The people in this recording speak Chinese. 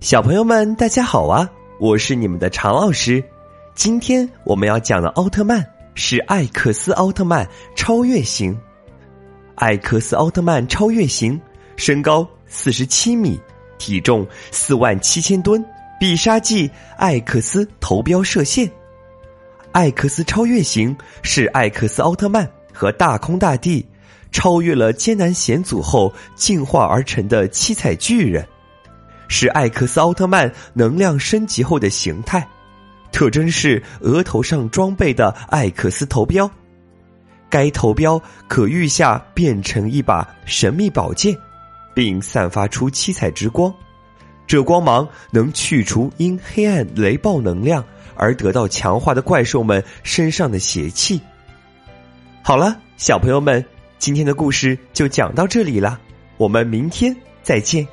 小朋友们，大家好啊！我是你们的常老师。今天我们要讲的奥特曼是艾克斯奥特曼超越型。艾克斯奥特曼超越型，身高四十七米，体重四万七千吨，必杀技艾克斯投镖射线。艾克斯超越型是艾克斯奥特曼和大空大帝超越了艰难险阻后进化而成的七彩巨人。是艾克斯奥特曼能量升级后的形态，特征是额头上装备的艾克斯头镖。该头镖可御下变成一把神秘宝剑，并散发出七彩之光，这光芒能去除因黑暗雷暴能量而得到强化的怪兽们身上的邪气。好了，小朋友们，今天的故事就讲到这里了，我们明天再见。